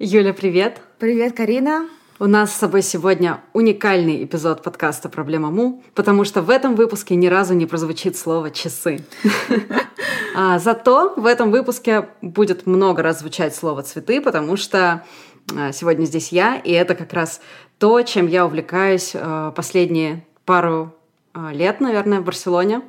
Юля, привет! Привет, Карина! У нас с собой сегодня уникальный эпизод подкаста «Проблема Му», потому что в этом выпуске ни разу не прозвучит слово «часы». А, зато в этом выпуске будет много раз звучать слово «цветы», потому что а, сегодня здесь я, и это как раз то, чем я увлекаюсь а, последние пару лет, наверное, в Барселоне.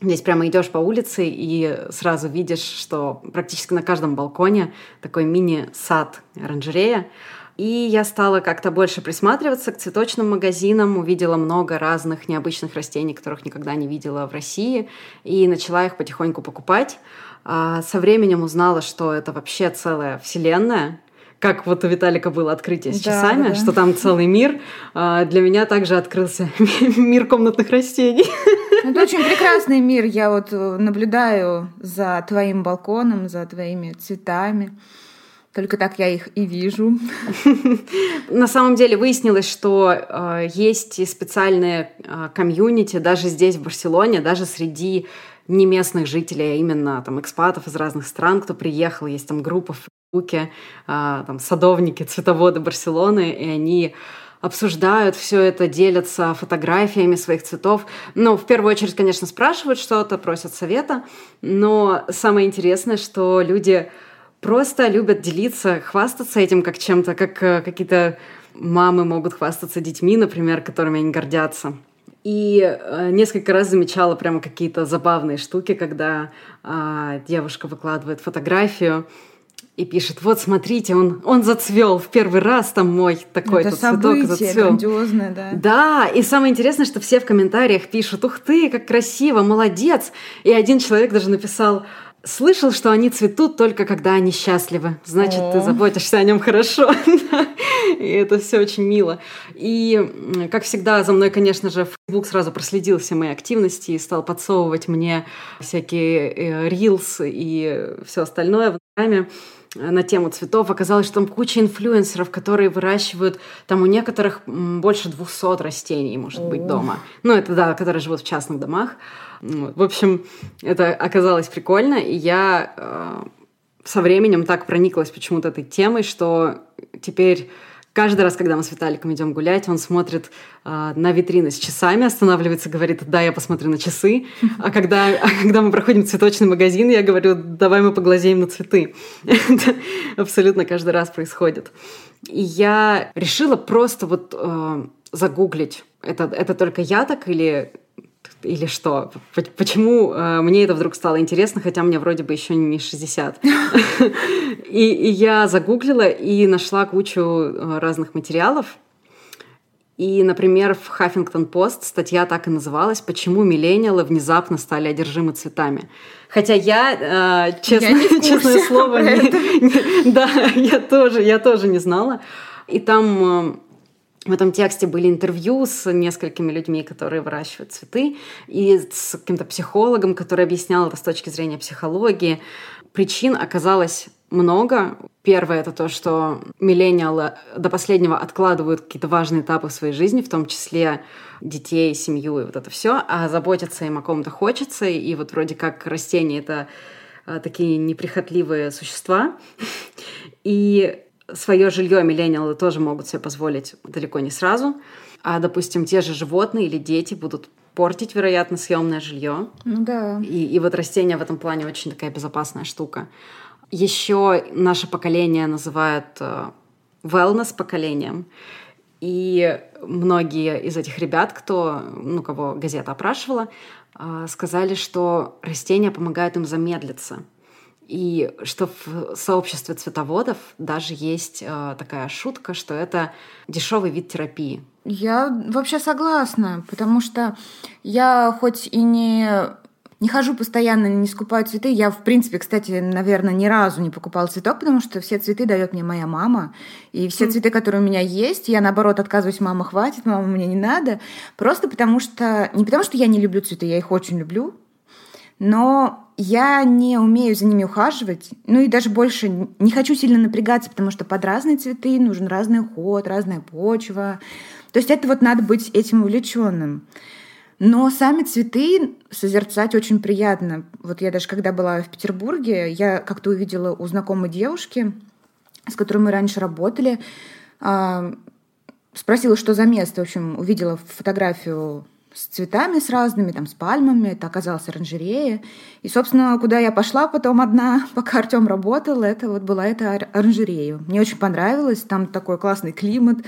Здесь прямо идешь по улице и сразу видишь, что практически на каждом балконе такой мини-сад, оранжерея. И я стала как-то больше присматриваться к цветочным магазинам, увидела много разных необычных растений, которых никогда не видела в России, и начала их потихоньку покупать. А со временем узнала, что это вообще целая вселенная, как вот у Виталика было открытие с да, часами, да. что там целый мир. А, для меня также открылся мир комнатных растений. Это очень прекрасный мир. Я вот э, наблюдаю за твоим балконом, за твоими цветами. Только так я их и вижу. На самом деле выяснилось, что э, есть и специальные э, комьюнити даже здесь, в Барселоне, даже среди не местных жителей, а именно там экспатов из разных стран, кто приехал, есть там группа Фейсбуке, э, там садовники, цветоводы Барселоны, и они обсуждают все это, делятся фотографиями своих цветов. Ну, в первую очередь, конечно, спрашивают что-то, просят совета, но самое интересное, что люди просто любят делиться, хвастаться этим как чем-то, как э, какие-то мамы могут хвастаться детьми, например, которыми они гордятся. И э, несколько раз замечала прямо какие-то забавные штуки, когда э, девушка выкладывает фотографию и пишет, вот смотрите, он, он зацвел в первый раз, там мой такой-то цветок зацвел. грандиозное, да. Да, и самое интересное, что все в комментариях пишут, ух ты, как красиво, молодец. И один человек даже написал, слышал, что они цветут только когда они счастливы. Значит, О. ты заботишься о нем хорошо. И это все очень мило. И, как всегда, за мной, конечно же, Facebook сразу проследил все мои активности и стал подсовывать мне всякие рилс э, и все остальное в Инстаграме на тему цветов. Оказалось, что там куча инфлюенсеров, которые выращивают, там у некоторых больше 200 растений, может быть, дома. Ну, это, да, которые живут в частных домах. В общем, это оказалось прикольно, и я э, со временем так прониклась почему-то этой темой, что теперь каждый раз, когда мы с Виталиком идем гулять, он смотрит э, на витрины с часами, останавливается, говорит, да, я посмотрю на часы. А когда, а когда мы проходим цветочный магазин, я говорю, давай мы поглазеем на цветы. Это абсолютно каждый раз происходит. И я решила просто вот э, загуглить, это, это только я так или или что? Почему э, мне это вдруг стало интересно, хотя мне вроде бы еще не 60? и, и я загуглила и нашла кучу э, разных материалов. И, например, в Хаффингтон Пост статья так и называлась «Почему миллениалы внезапно стали одержимы цветами». Хотя я, э, честно, я честное слово, не, не, да, я тоже, я тоже не знала. И там э, в этом тексте были интервью с несколькими людьми, которые выращивают цветы, и с каким-то психологом, который объяснял это с точки зрения психологии. Причин оказалось много. Первое — это то, что миллениалы до последнего откладывают какие-то важные этапы в своей жизни, в том числе детей, семью и вот это все, а заботиться им о ком-то хочется, и вот вроде как растения — это а, такие неприхотливые существа. И свое жилье миллениалы тоже могут себе позволить далеко не сразу. А, допустим, те же животные или дети будут портить, вероятно, съемное жилье. Ну да. И, и вот растения в этом плане очень такая безопасная штука. Еще наше поколение называют э, wellness поколением. И многие из этих ребят, кто, ну, кого газета опрашивала, э, сказали, что растения помогают им замедлиться. И что в сообществе цветоводов даже есть э, такая шутка, что это дешевый вид терапии. Я вообще согласна, потому что я хоть и не не хожу постоянно, не скупаю цветы. Я, в принципе, кстати, наверное, ни разу не покупала цветок, потому что все цветы дает мне моя мама. И все mm. цветы, которые у меня есть, я, наоборот, отказываюсь, мама, хватит, мама, мне не надо. Просто потому что... Не потому что я не люблю цветы, я их очень люблю, но я не умею за ними ухаживать, ну и даже больше не хочу сильно напрягаться, потому что под разные цветы нужен разный уход, разная почва. То есть это вот надо быть этим увлеченным. Но сами цветы созерцать очень приятно. Вот я даже когда была в Петербурге, я как-то увидела у знакомой девушки с которой мы раньше работали. А, спросила, что за место. В общем, увидела фотографию с цветами с разными, там, с пальмами. Это оказалось оранжерея. И, собственно, куда я пошла потом одна, пока Артем работал, это вот была эта оранжерея. Мне очень понравилось. Там такой классный климат,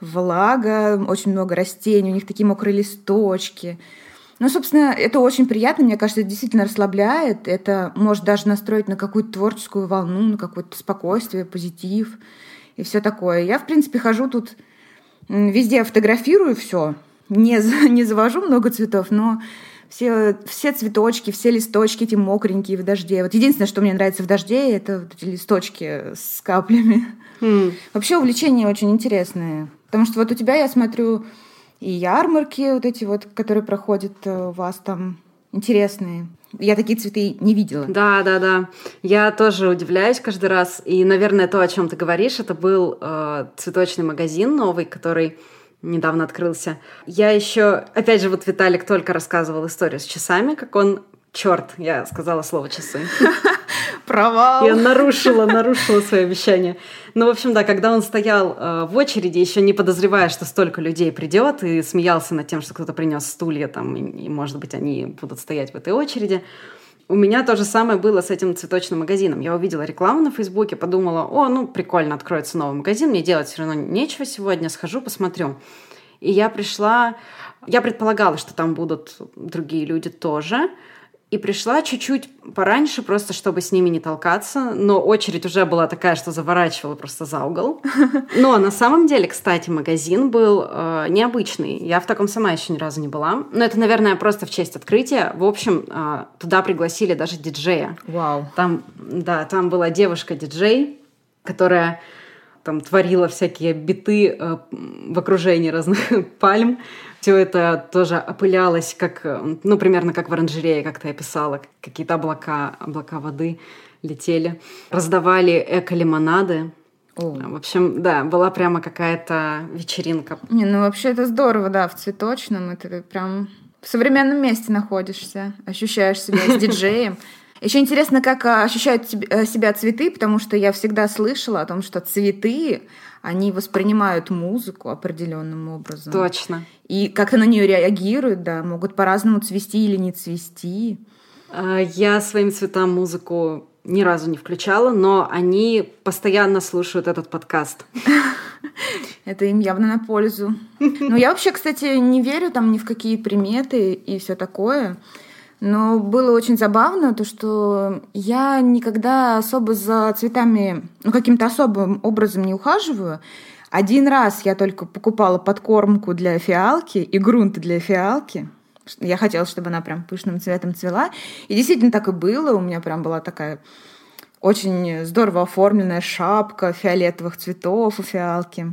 влага, очень много растений, у них такие мокрые листочки. Ну, собственно, это очень приятно, мне кажется, это действительно расслабляет. Это может даже настроить на какую-то творческую волну, на какое-то спокойствие, позитив и все такое. Я, в принципе, хожу тут везде фотографирую все, не, не завожу много цветов, но все, все цветочки, все листочки эти мокренькие в дожде. Вот единственное, что мне нравится в дожде, это вот эти листочки с каплями. Mm. Вообще увлечение очень интересное. Потому что вот у тебя, я смотрю, и ярмарки вот эти вот, которые проходят э, у вас там, интересные. Я такие цветы не видела. Да, да, да. Я тоже удивляюсь каждый раз. И, наверное, то, о чем ты говоришь, это был э, цветочный магазин новый, который недавно открылся. Я еще, опять же, вот Виталик только рассказывал историю с часами, как он Черт, я сказала слово часы. Провал. Я нарушила, нарушила свое обещание. Ну, в общем, да, когда он стоял э, в очереди, еще не подозревая, что столько людей придет, и смеялся над тем, что кто-то принес стулья там, и, и, может быть, они будут стоять в этой очереди. У меня то же самое было с этим цветочным магазином. Я увидела рекламу на Фейсбуке, подумала, о, ну, прикольно, откроется новый магазин, мне делать все равно нечего сегодня, схожу, посмотрю. И я пришла, я предполагала, что там будут другие люди тоже, и пришла чуть-чуть пораньше, просто чтобы с ними не толкаться. Но очередь уже была такая, что заворачивала просто за угол. Но на самом деле, кстати, магазин был э, необычный. Я в таком сама еще ни разу не была. Но это, наверное, просто в честь открытия. В общем, э, туда пригласили даже диджея. Вау. Там, да, там была девушка-диджей, которая там творила всякие биты э, в окружении разных пальм. Все это тоже опылялось, как, ну, примерно как в оранжерее, как ты описала. Какие-то облака, облака воды летели. Раздавали эко-лимонады. В общем, да, была прямо какая-то вечеринка. Не, ну вообще это здорово, да, в цветочном. Это прям в современном месте находишься, ощущаешь себя с диджеем. Еще интересно, как а, ощущают э, себя цветы, потому что я всегда слышала о том, что цветы, они воспринимают музыку определенным образом. Точно. И как-то на нее реагируют, да, могут по-разному цвести или не цвести. А, я своим цветам музыку ни разу не включала, но они постоянно слушают этот подкаст. Это им явно на пользу. Ну, я вообще, кстати, не верю там ни в какие приметы и все такое. Но было очень забавно то, что я никогда особо за цветами, ну, каким-то особым образом не ухаживаю. Один раз я только покупала подкормку для фиалки и грунт для фиалки. Я хотела, чтобы она прям пышным цветом цвела. И действительно так и было. У меня прям была такая очень здорово оформленная шапка фиолетовых цветов у фиалки.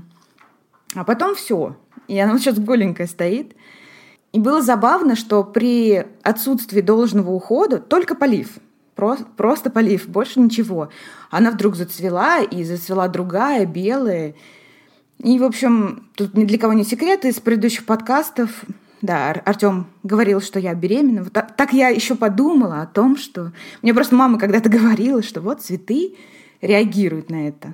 А потом все. И она вот сейчас голенькая стоит. И было забавно, что при отсутствии должного ухода только полив. Просто, просто полив, больше ничего. Она вдруг зацвела, и зацвела другая, белая. И, в общем, тут ни для кого не секрет, из предыдущих подкастов, да, Артем говорил, что я беременна. Вот так, так я еще подумала о том, что... Мне просто мама когда-то говорила, что вот цветы реагируют на это.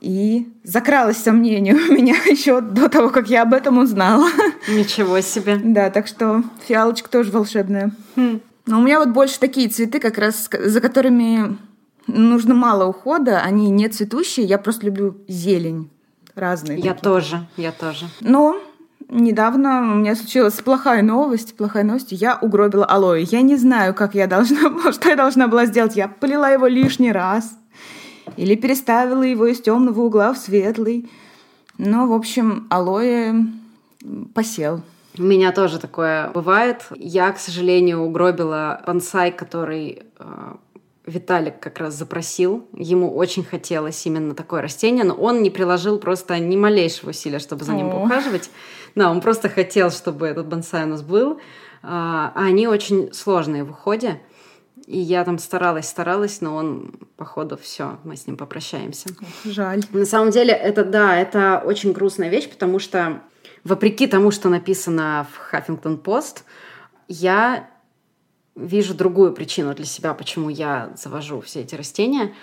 И закралось сомнение у меня еще до того, как я об этом узнала. Ничего себе. Да, так что фиалочка тоже волшебная. Хм. Но у меня вот больше такие цветы, как раз за которыми нужно мало ухода, они не цветущие, я просто люблю зелень разные. Я такие. тоже, я тоже. Но недавно у меня случилась плохая новость. Плохая новость. Я угробила алоэ. Я не знаю, как я должна была, что я должна была сделать. Я полила его лишний раз или переставила его из темного угла в светлый. Но, в общем, алоэ посел. У меня тоже такое бывает. Я, к сожалению, угробила бонсай, который э, Виталик как раз запросил. Ему очень хотелось именно такое растение, но он не приложил просто ни малейшего усилия, чтобы за ним О. ухаживать. Да, он просто хотел, чтобы этот бонсай у нас был. А они очень сложные в уходе. И я там старалась, старалась, но он, походу, все, мы с ним попрощаемся. Жаль. На самом деле, это, да, это очень грустная вещь, потому что, вопреки тому, что написано в Хаффингтон Пост, я вижу другую причину для себя, почему я завожу все эти растения.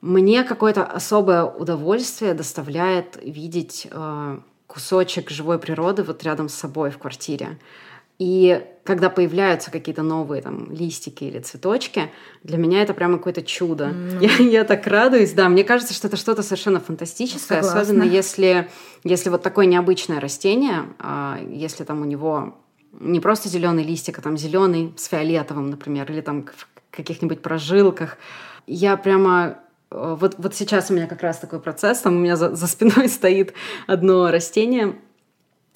Мне какое-то особое удовольствие доставляет видеть э, кусочек живой природы вот рядом с собой в квартире. И когда появляются какие-то новые там листики или цветочки, для меня это прямо какое-то чудо. Mm. Я, я так радуюсь, да. Мне кажется, что это что-то совершенно фантастическое, Согласна. особенно если, если вот такое необычное растение, а, если там у него не просто зеленый листик, а там зеленый с фиолетовым, например, или там в каких-нибудь прожилках. Я прямо э, вот, вот сейчас у меня как раз такой процесс, там у меня за, за спиной стоит одно растение,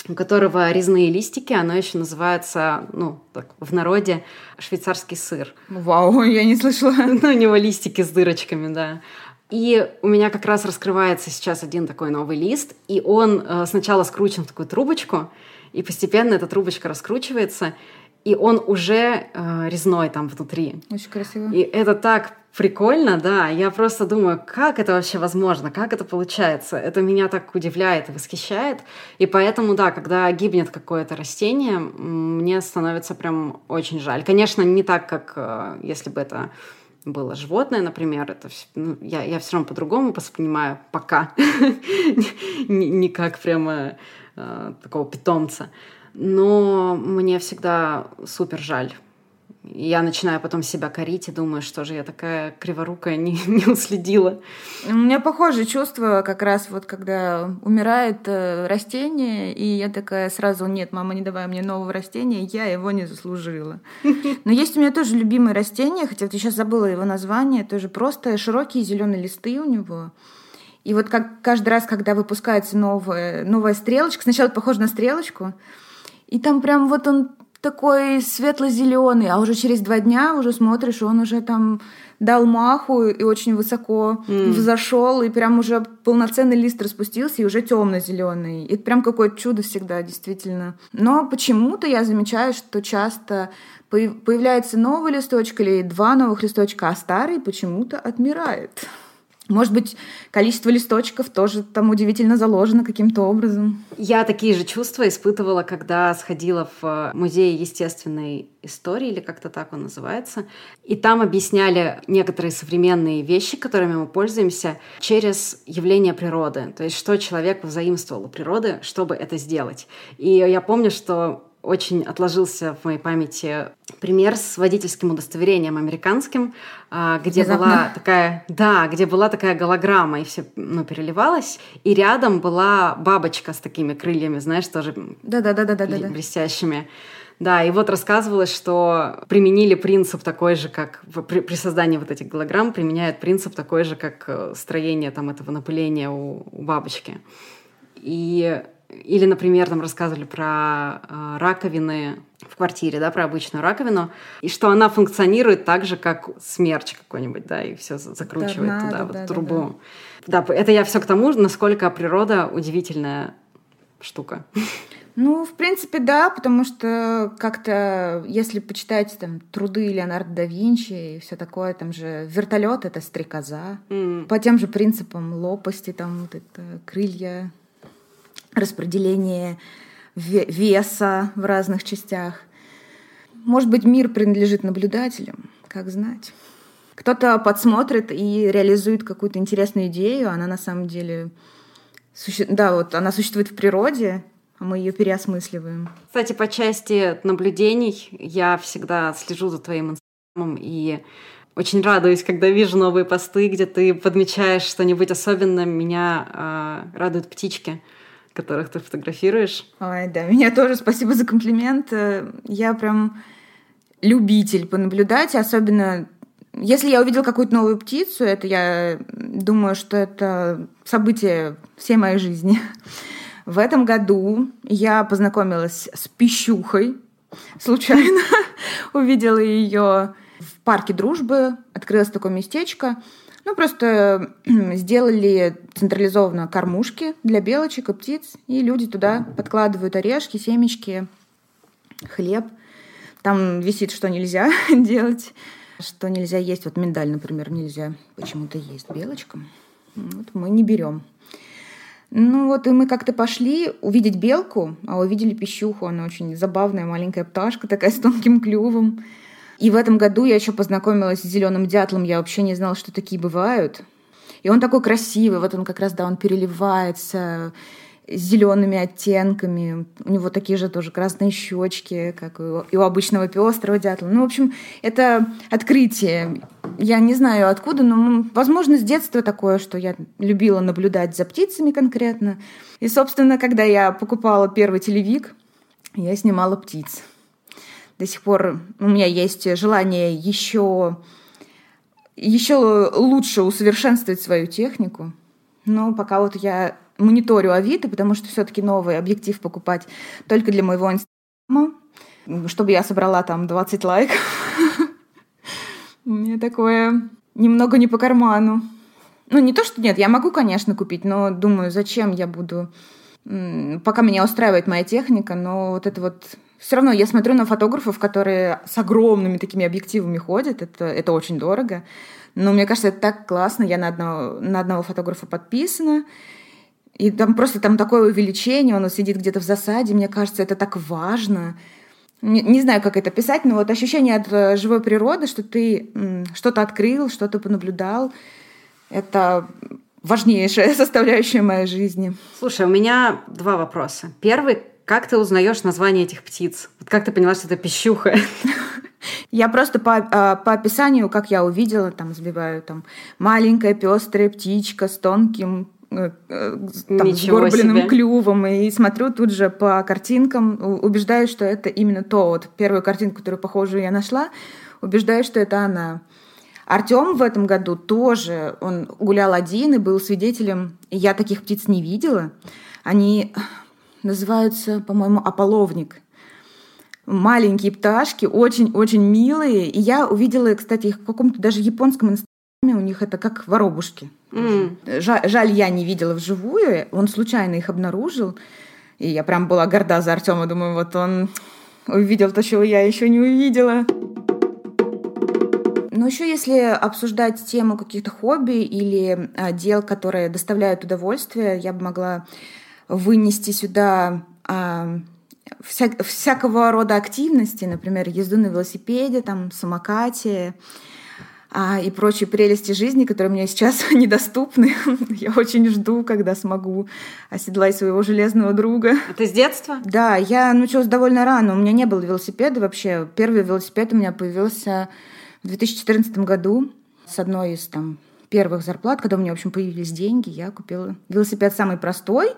у которого резные листики, оно еще называется, ну, так, в народе швейцарский сыр. Вау, я не слышала. Ну, у него листики с дырочками, да. И у меня как раз раскрывается сейчас один такой новый лист, и он э, сначала скручен в такую трубочку, и постепенно эта трубочка раскручивается, и он уже э, резной там внутри. Очень красиво. И это так прикольно, да. Я просто думаю, как это вообще возможно, как это получается. Это меня так удивляет и восхищает. И поэтому, да, когда гибнет какое-то растение, мне становится прям очень жаль. Конечно, не так, как э, если бы это было животное, например, это ну, я, я все равно по-другому воспринимаю пока, не как прямо э, такого питомца но мне всегда супер жаль. Я начинаю потом себя корить и думаю, что же я такая криворукая, не, не уследила. У меня похожее чувство как раз вот когда умирает э, растение, и я такая сразу, нет, мама, не давай мне нового растения, я его не заслужила. Но есть у меня тоже любимое растение, хотя вот я сейчас забыла его название, тоже просто широкие зеленые листы у него. И вот как каждый раз, когда выпускается новая, новая стрелочка, сначала похоже на стрелочку, и там прям вот он такой светло-зеленый, а уже через два дня уже смотришь, он уже там дал маху и очень высоко mm. взошел, и прям уже полноценный лист распустился, и уже темно-зеленый. И это прям какое-то чудо всегда, действительно. Но почему-то я замечаю, что часто появляется новый листочек или два новых листочка, а старый почему-то отмирает. Может быть, количество листочков тоже там удивительно заложено каким-то образом. Я такие же чувства испытывала, когда сходила в музей естественной истории, или как-то так он называется. И там объясняли некоторые современные вещи, которыми мы пользуемся, через явление природы. То есть, что человек взаимствовал у природы, чтобы это сделать. И я помню, что очень отложился в моей памяти пример с водительским удостоверением американским, а, где Внезапно. была такая, да, где была такая голограмма, и все ну, переливалось, и рядом была бабочка с такими крыльями, знаешь, тоже да, да, да, да, да, блестящими. Да, и вот рассказывалось, что применили принцип такой же, как при, при создании вот этих голограмм применяют принцип такой же, как э, строение там этого напыления у, у бабочки. И или, например, там рассказывали про э, раковины в квартире, да, про обычную раковину, и что она функционирует так же, как смерч какой-нибудь, да, и все закручивает Торнадо, туда, вот да, трубу. Да, да. да, это я все к тому, насколько природа удивительная штука. Ну, в принципе, да, потому что как-то, если почитать там труды Леонардо да Винчи и все такое, там же вертолет это стрекоза. Mm. По тем же принципам лопасти, там вот это крылья распределение веса в разных частях. Может быть, мир принадлежит наблюдателям, как знать. Кто-то подсмотрит и реализует какую-то интересную идею, она на самом деле... Суще... Да, вот она существует в природе, а мы ее переосмысливаем. Кстати, по части наблюдений я всегда слежу за твоим инстаграмом и очень радуюсь, когда вижу новые посты, где ты подмечаешь что-нибудь особенное. Меня э, радуют птички которых ты фотографируешь. Ой, да, меня тоже спасибо за комплимент. Я прям любитель понаблюдать, особенно если я увидел какую-то новую птицу, это я думаю, что это событие всей моей жизни. В этом году я познакомилась с пищухой. Случайно увидела ее в парке дружбы. Открылось такое местечко. Ну, просто сделали централизованно кормушки для белочек и птиц, и люди туда подкладывают орешки, семечки, хлеб. Там висит, что нельзя делать, что нельзя есть. Вот миндаль, например, нельзя почему-то есть белочкам. Вот мы не берем. Ну вот и мы как-то пошли увидеть белку, а увидели пищуху. Она очень забавная маленькая пташка, такая с тонким клювом. И в этом году я еще познакомилась с зеленым дятлом. Я вообще не знала, что такие бывают. И он такой красивый, вот он как раз, да, он переливается зелеными оттенками. У него такие же тоже красные щечки, как и у обычного пестрого дятла. Ну, в общем, это открытие. Я не знаю откуда, но, возможно, с детства такое, что я любила наблюдать за птицами конкретно. И, собственно, когда я покупала первый телевик, я снимала птиц. До сих пор у меня есть желание еще, еще лучше усовершенствовать свою технику. Но пока вот я мониторю Авито, потому что все-таки новый объектив покупать только для моего инстаграма, чтобы я собрала там 20 лайков. Мне такое немного не по карману. Ну, не то, что нет, я могу, конечно, купить, но думаю, зачем я буду... Пока меня устраивает моя техника, но вот это вот... Все равно я смотрю на фотографов, которые с огромными такими объективами ходят, это, это очень дорого. Но мне кажется, это так классно, я на одного, на одного фотографа подписана, и там просто там такое увеличение, он сидит где-то в засаде, мне кажется, это так важно. Не, не знаю, как это писать, но вот ощущение от э, живой природы, что ты что-то открыл, что-то понаблюдал, это важнейшая составляющая моей жизни. Слушай, у меня два вопроса. Первый, как ты узнаешь название этих птиц? Вот как ты поняла, что это пищуха? Я просто по, а, по описанию, как я увидела, там сбиваю там маленькая пестрая птичка с тонким Э, э, там, с горбленным себе. клювом, и смотрю тут же по картинкам, убеждаюсь, что это именно то. Вот первую картинку, которую похожую я нашла, убеждаюсь, что это она. Артем в этом году тоже, он гулял один и был свидетелем, я таких птиц не видела. Они называются, по-моему, ополовник. Маленькие пташки, очень-очень милые. И я увидела, кстати, их в каком-то даже японском у них это как воробушки. Mm. Жаль, жаль, я не видела вживую. Он случайно их обнаружил. И я прям была горда за Артема. Думаю, вот он увидел то, чего я еще не увидела. Но еще если обсуждать тему каких-то хобби или а, дел, которые доставляют удовольствие, я бы могла вынести сюда а, вся, всякого рода активности, например, езду на велосипеде, там, самокате, а, и прочие прелести жизни, которые мне сейчас недоступны. Я очень жду, когда смогу оседлать своего железного друга. Ты с детства? Да, я научилась довольно рано. У меня не было велосипеда вообще. Первый велосипед у меня появился в 2014 году с одной из там первых зарплат, когда у меня, в общем, появились деньги, я купила велосипед самый простой.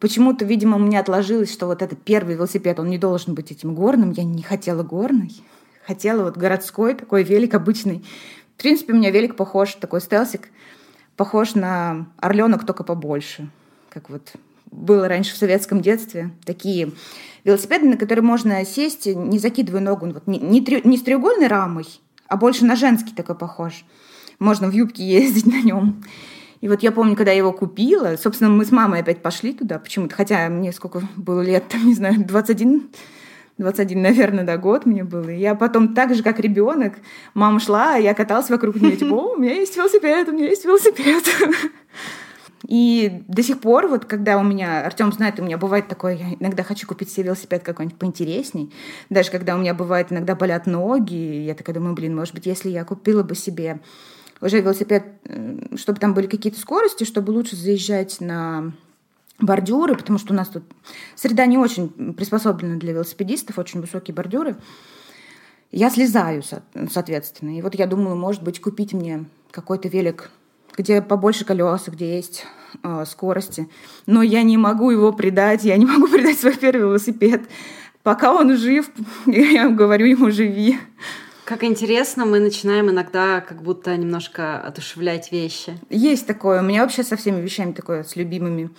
Почему-то, видимо, у меня отложилось, что вот этот первый велосипед, он не должен быть этим горным. Я не хотела горный хотела вот городской такой велик обычный. В принципе, у меня велик похож, такой стелсик, похож на орленок, только побольше. Как вот было раньше в советском детстве. Такие велосипеды, на которые можно сесть, не закидывая ногу, вот не, не, не с треугольной рамой, а больше на женский такой похож. Можно в юбке ездить на нем. И вот я помню, когда я его купила, собственно, мы с мамой опять пошли туда почему-то, хотя мне сколько было лет, там, не знаю, 21, 21, наверное, да, год мне было. Я потом так же, как ребенок, мама шла, а я каталась вокруг нее, типа, у меня есть велосипед, у меня есть велосипед. И до сих пор, вот когда у меня, Артем знает, у меня бывает такое, я иногда хочу купить себе велосипед какой-нибудь поинтересней. Даже когда у меня бывает иногда болят ноги, я такая думаю, блин, может быть, если я купила бы себе уже велосипед, чтобы там были какие-то скорости, чтобы лучше заезжать на бордюры, потому что у нас тут среда не очень приспособлена для велосипедистов, очень высокие бордюры. Я слезаю, соответственно. И вот я думаю, может быть, купить мне какой-то велик, где побольше колес, где есть э, скорости. Но я не могу его предать, я не могу предать свой первый велосипед. Пока он жив, я говорю ему «живи». Как интересно, мы начинаем иногда как будто немножко одушевлять вещи. Есть такое. У меня вообще со всеми вещами такое, с любимыми.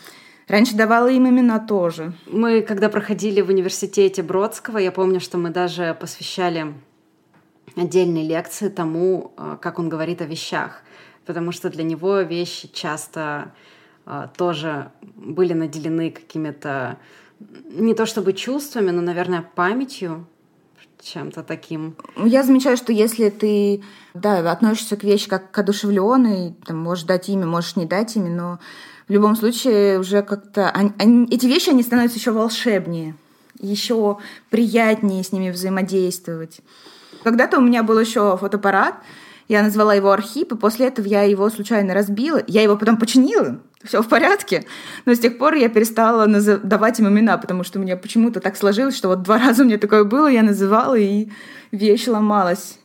Раньше давала им имена тоже. Мы, когда проходили в университете Бродского, я помню, что мы даже посвящали отдельные лекции тому, э, как он говорит о вещах. Потому что для него вещи часто э, тоже были наделены какими-то не то чтобы чувствами, но, наверное, памятью чем-то таким. Я замечаю, что если ты да, относишься к вещи как к одушевленной, там, можешь дать имя, можешь не дать имя, но в любом случае уже как-то... Они, они, эти вещи, они становятся еще волшебнее, еще приятнее с ними взаимодействовать. Когда-то у меня был еще фотоаппарат, Я назвала его Архип, и после этого я его случайно разбила. Я его потом починила, все в порядке. Но с тех пор я перестала давать им имена, потому что у меня почему-то так сложилось, что вот два раза у меня такое было, я называла, и вещь ломалась.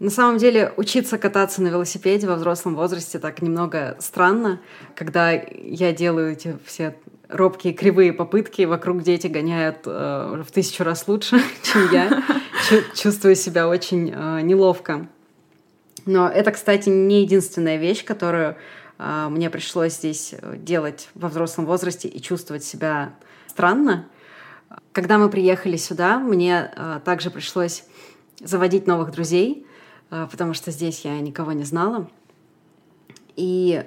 На самом деле, учиться кататься на велосипеде во взрослом возрасте так немного странно, когда я делаю эти все робкие кривые попытки, вокруг дети гоняют э, в тысячу раз лучше, чем я. Чувствую себя очень э, неловко. Но это, кстати, не единственная вещь, которую э, мне пришлось здесь делать во взрослом возрасте и чувствовать себя странно. Когда мы приехали сюда, мне э, также пришлось заводить новых друзей. А, потому что здесь я никого не знала. И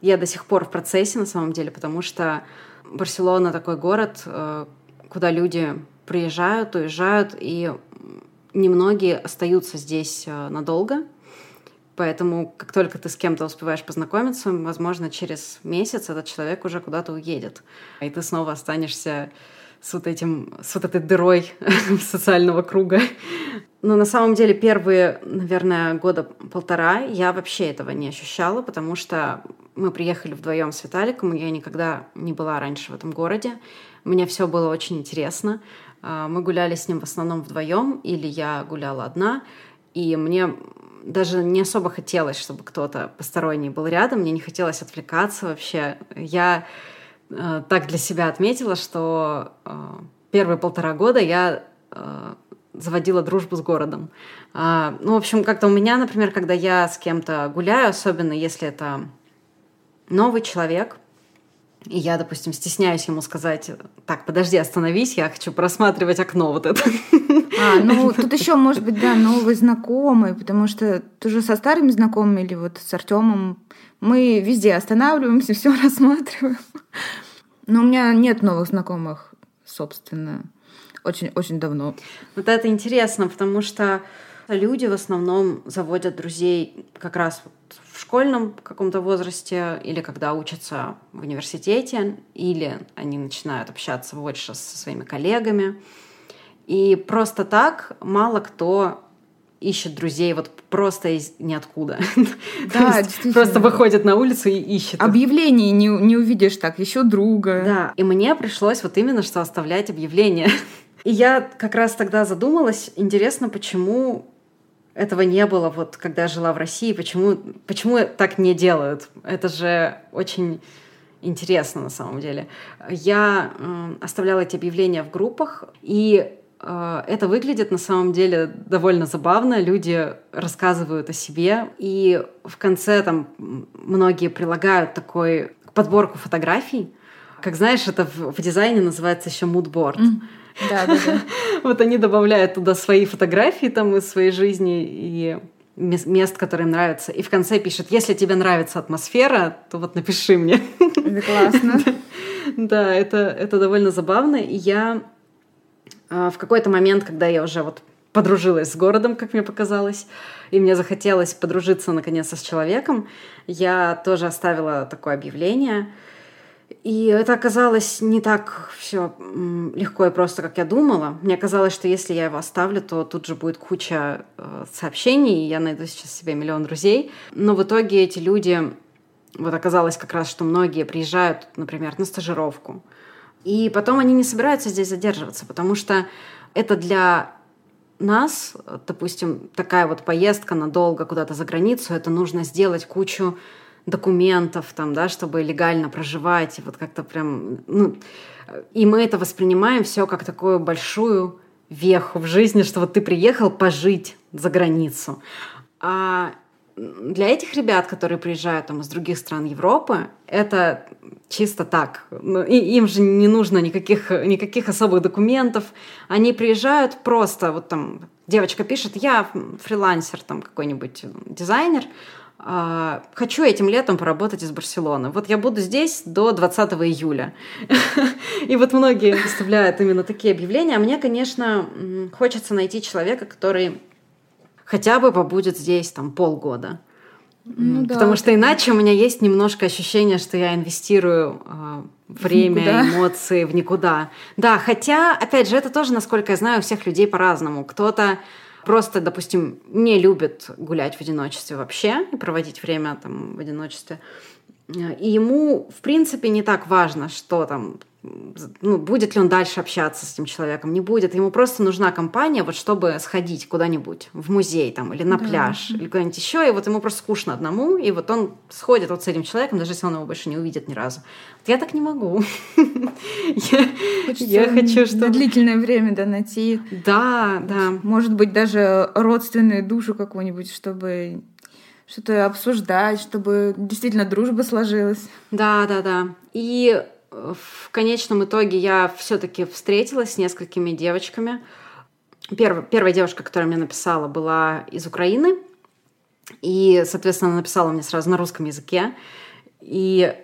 я до сих пор в процессе, на самом деле, потому что Барселона такой город, э, куда люди приезжают, уезжают, и немногие остаются здесь э, надолго. Поэтому, как только ты с кем-то успеваешь познакомиться, возможно, через месяц этот человек уже куда-то уедет. И ты снова останешься с вот этим, с вот этой дырой социального круга. Но на самом деле первые, наверное, года полтора я вообще этого не ощущала, потому что мы приехали вдвоем с Виталиком, я никогда не была раньше в этом городе. Мне все было очень интересно. А, мы гуляли с ним в основном вдвоем, или я гуляла одна, и мне даже не особо хотелось, чтобы кто-то посторонний был рядом, мне не хотелось отвлекаться вообще. Я э, так для себя отметила, что э, первые полтора года я э, заводила дружбу с городом. А, ну, в общем, как-то у меня, например, когда я с кем-то гуляю, особенно если это новый человек, и я, допустим, стесняюсь ему сказать, так, подожди, остановись, я хочу просматривать окно вот это. А, ну тут еще, может быть, да, новый знакомый, потому что тоже со старыми знакомыми или вот с Артемом мы везде останавливаемся, все рассматриваем. Но у меня нет новых знакомых, собственно очень-очень давно. Вот это интересно, потому что люди в основном заводят друзей как раз в школьном каком-то возрасте или когда учатся в университете, или они начинают общаться больше со своими коллегами. И просто так мало кто ищет друзей вот просто из ниоткуда. Да. Просто выходит на улицу и ищет. Объявлений не, не увидишь так, еще друга. Да, и мне пришлось вот именно что оставлять объявления. И я как раз тогда задумалась, интересно, почему этого не было, вот когда я жила в России, почему, почему так не делают? Это же очень интересно на самом деле. Я э, оставляла эти объявления в группах, и э, это выглядит на самом деле довольно забавно. Люди рассказывают о себе, и в конце там многие прилагают такой подборку фотографий. Как знаешь, это в, в дизайне называется еще moodboard. Mm. Да, да, да. Вот они добавляют туда свои фотографии там из своей жизни и мест, которые им нравятся. И в конце пишет, если тебе нравится атмосфера, то вот напиши мне. Это классно. Да, это, это довольно забавно. И я а, в какой-то момент, когда я уже вот подружилась с городом, как мне показалось, и мне захотелось подружиться наконец-то с человеком, я тоже оставила такое объявление – и это оказалось не так все легко и просто, как я думала. Мне казалось, что если я его оставлю, то тут же будет куча э, сообщений, и я найду сейчас себе миллион друзей. Но в итоге эти люди, вот оказалось как раз, что многие приезжают, например, на стажировку. И потом они не собираются здесь задерживаться, потому что это для нас, допустим, такая вот поездка надолго куда-то за границу, это нужно сделать кучу документов, там, да, чтобы легально проживать, и вот как-то прям, ну, и мы это воспринимаем все как такую большую веху в жизни, что вот ты приехал пожить за границу. А для этих ребят, которые приезжают там из других стран Европы, это чисто так. Ну, и им же не нужно никаких, никаких особых документов. Они приезжают просто, вот там девочка пишет, я фрилансер, там какой-нибудь дизайнер, хочу этим летом поработать из Барселоны. Вот я буду здесь до 20 июля. И вот многие выставляют именно такие объявления. А мне, конечно, хочется найти человека, который хотя бы побудет здесь там полгода. Ну, Потому да, что иначе у меня есть немножко ощущение, что я инвестирую э, время, никуда. эмоции в никуда. Да, хотя, опять же, это тоже, насколько я знаю, у всех людей по-разному. Кто-то просто, допустим, не любит гулять в одиночестве вообще и проводить время там в одиночестве. И ему, в принципе, не так важно, что там ну, будет ли он дальше общаться с этим человеком, не будет. Ему просто нужна компания, вот чтобы сходить куда-нибудь, в музей там, или на да. пляж, или куда-нибудь еще, и вот ему просто скучно одному, и вот он сходит вот с этим человеком, даже если он его больше не увидит ни разу. Вот я так не могу. Я хочу. На длительное время, да, найти. Да, да. Может быть, даже родственную душу какую-нибудь, чтобы что-то обсуждать, чтобы действительно дружба сложилась. Да, да, да. И в конечном итоге я все-таки встретилась с несколькими девочками. Первая, первая девушка, которая мне написала, была из Украины. И, соответственно, она написала мне сразу на русском языке. И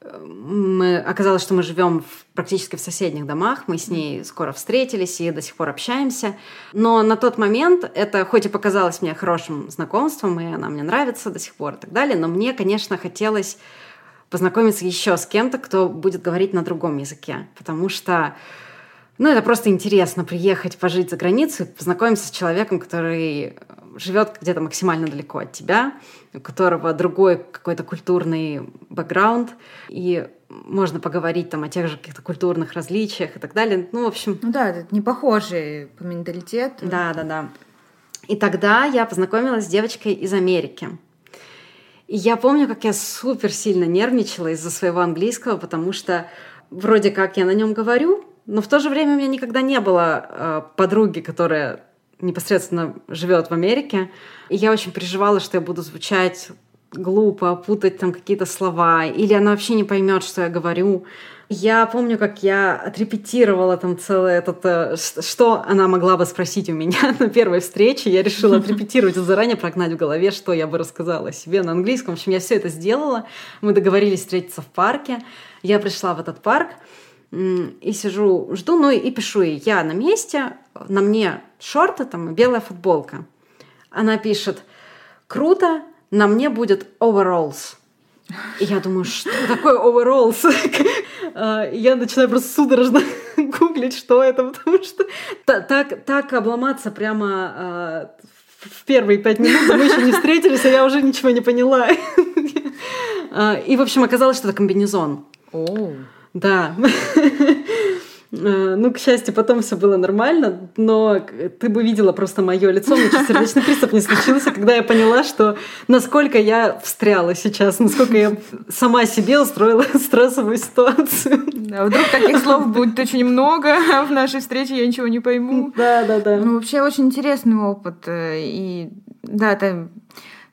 э, мы, оказалось, что мы живем в, практически в соседних домах. Мы с ней скоро встретились и до сих пор общаемся. Но на тот момент это хоть и показалось мне хорошим знакомством, и она мне нравится до сих пор и так далее, но мне, конечно, хотелось познакомиться еще с кем-то, кто будет говорить на другом языке. Потому что ну, это просто интересно приехать, пожить за границей, познакомиться с человеком, который живет где-то максимально далеко от тебя, у которого другой какой-то культурный бэкграунд, и можно поговорить там о тех же каких-то культурных различиях и так далее. Ну, в общем... Ну да, это не похожие по менталитету. Да, да, да. И тогда я познакомилась с девочкой из Америки. Я помню, как я супер сильно нервничала из-за своего английского, потому что вроде как я на нем говорю, но в то же время у меня никогда не было э, подруги, которая непосредственно живет в Америке. И я очень переживала, что я буду звучать глупо, путать там какие-то слова, или она вообще не поймет, что я говорю. Я помню, как я отрепетировала там целое этот, э, что она могла бы спросить у меня на первой встрече. Я решила отрепетировать заранее прогнать в голове, что я бы рассказала себе на английском. В общем, я все это сделала. Мы договорились встретиться в парке. Я пришла в этот парк и сижу, жду, ну и пишу ей, я на месте, на мне шорты там белая футболка. Она пишет, круто, на мне будет overalls. И я думаю, что такое overalls? А, я начинаю просто судорожно гуглить, что это, потому что так, так обломаться прямо а, в первые пять минут, мы еще не встретились, а я уже ничего не поняла. А, и, в общем, оказалось, что это комбинезон. Да. Э, ну, к счастью, потом все было нормально, но ты бы видела просто мое лицо, мне сердечный приступ не случился, когда я поняла, что насколько я встряла сейчас, насколько я сама себе устроила стрессовую ситуацию. Да, вдруг таких слов будет очень много, а в нашей встрече я ничего не пойму. Да, да, да. Ну, вообще очень интересный опыт. Э, и да, это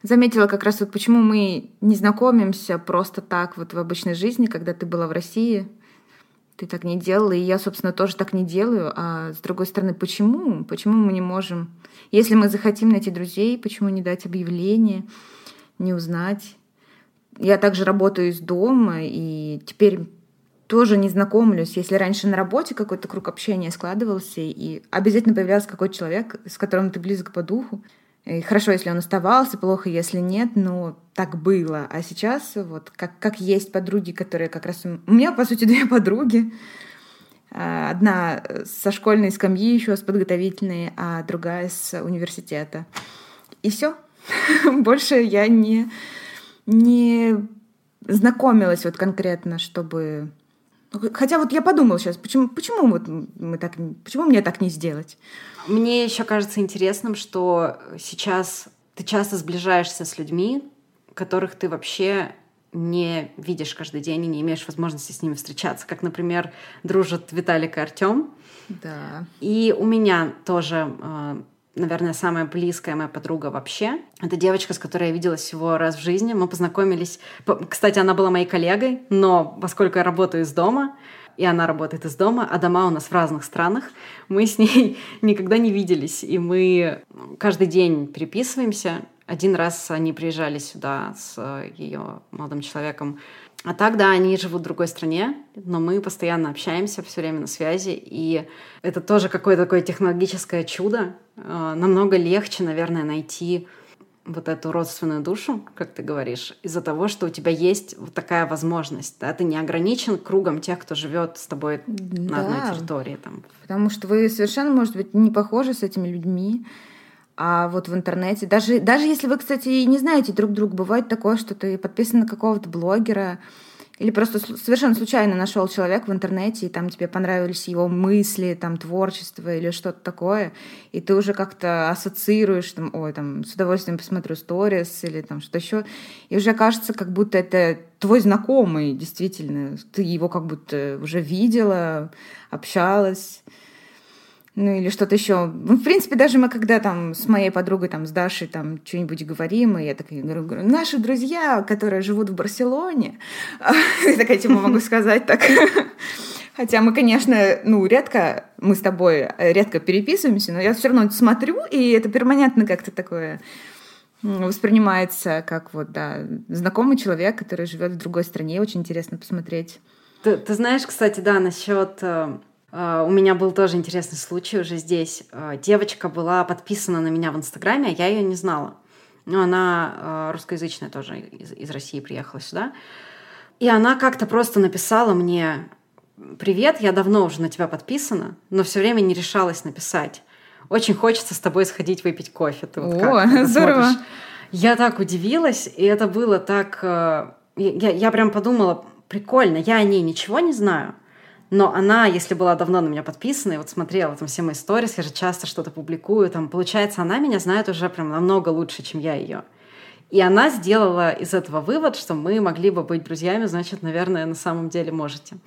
заметила как раз вот почему мы не знакомимся просто так вот в обычной жизни, когда ты была в России ты так не делала, и я, собственно, тоже так не делаю. А с другой стороны, почему? Почему мы не можем? Если мы захотим найти друзей, почему не дать объявление, не узнать? Я также работаю из дома, и теперь тоже не знакомлюсь. Если раньше на работе какой-то круг общения складывался, и обязательно появлялся какой-то человек, с которым ты близок по духу, и хорошо, если он оставался, плохо, если нет, но так было. А сейчас вот как, как есть подруги, которые как раз... У меня, по сути, две подруги. А, одна со школьной скамьи еще, с подготовительной, а другая с университета. И все. Больше я не, не знакомилась вот конкретно, чтобы... Хотя вот я подумала сейчас, почему, почему вот мы так, почему мне так не сделать? Мне еще кажется интересным, что сейчас ты часто сближаешься с людьми, которых ты вообще не видишь каждый день и не имеешь возможности с ними встречаться. Как, например, дружат Виталик и Артем. Да. И у меня тоже, э, наверное, самая близкая моя подруга вообще. Это девочка, с которой я виделась всего раз в жизни. Мы познакомились... Кстати, она была моей коллегой, но поскольку я работаю из дома, и она работает из дома, а дома у нас в разных странах. Мы с ней никогда не виделись, и мы каждый день переписываемся. Один раз они приезжали сюда с ее молодым человеком. А так, да, они живут в другой стране, но мы постоянно общаемся, все время на связи, и это тоже какое-то такое технологическое чудо. Э, намного легче, наверное, найти вот эту родственную душу, как ты говоришь, из-за того, что у тебя есть вот такая возможность, да, ты не ограничен кругом тех, кто живет с тобой да, на одной территории. Там. Потому что вы совершенно, может быть, не похожи с этими людьми, А вот в интернете, даже, даже если вы, кстати, не знаете друг друга, бывает такое, что ты подписан на какого-то блогера, или просто совершенно случайно нашел человек в интернете, и там тебе понравились его мысли, там творчество или что-то такое, и ты уже как-то ассоциируешь, там, ой, там, с удовольствием посмотрю сторис или там что-то еще, и уже кажется, как будто это твой знакомый, действительно, ты его как будто уже видела, общалась ну или что-то еще. Ну, в принципе, даже мы когда там с моей подругой, там, с Дашей, там, что-нибудь говорим, и я такая говорю, говорю наши друзья, которые живут в Барселоне, я такая тема могу сказать так. Хотя мы, конечно, ну, редко, мы с тобой редко переписываемся, но я все равно смотрю, и это перманентно как-то такое воспринимается как вот, да, знакомый человек, который живет в другой стране. Очень интересно посмотреть. Ты, ты знаешь, кстати, да, насчет э, у меня был тоже интересный случай уже здесь. Uh, девочка была подписана на меня в Инстаграме, а я ее не знала. Но она uh, русскоязычная тоже из, из России приехала сюда. И она как-то просто написала мне «Привет, я давно уже на тебя подписана, но все время не решалась написать. Очень хочется с тобой сходить выпить кофе. Ты вот О, как здорово. Смотришь? Я так удивилась, и это было так... Я, я прям подумала, прикольно, я о ней ничего не знаю, но она, если была давно на меня подписана, и вот смотрела там все мои сторис, я же часто что-то публикую, там, получается, она меня знает уже прям намного лучше, чем я ее. И она сделала из этого вывод, что мы могли бы быть друзьями, значит, наверное, на самом деле можете.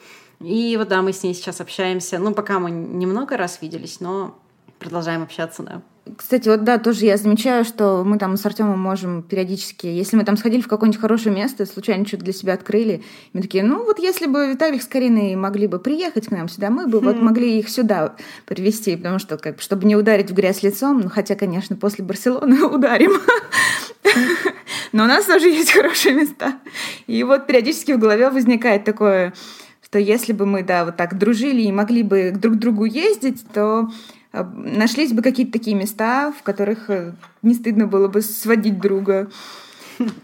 И вот да, мы с ней сейчас общаемся. Ну, пока мы немного раз виделись, но продолжаем общаться, да. Кстати, вот да, тоже я замечаю, что мы там с Артемом можем периодически, если мы там сходили в какое-нибудь хорошее место, случайно что-то для себя открыли, мы такие, ну вот если бы Виталик с Кариной могли бы приехать к нам сюда, мы бы вот могли их сюда привезти, потому что, как чтобы не ударить в грязь лицом, ну хотя, конечно, после Барселоны ударим. Но у нас тоже есть хорошие места. И вот периодически в голове возникает такое, что если бы мы, да, вот так дружили и могли бы друг к другу ездить, то нашлись бы какие-то такие места, в которых э, не стыдно было бы сводить друга.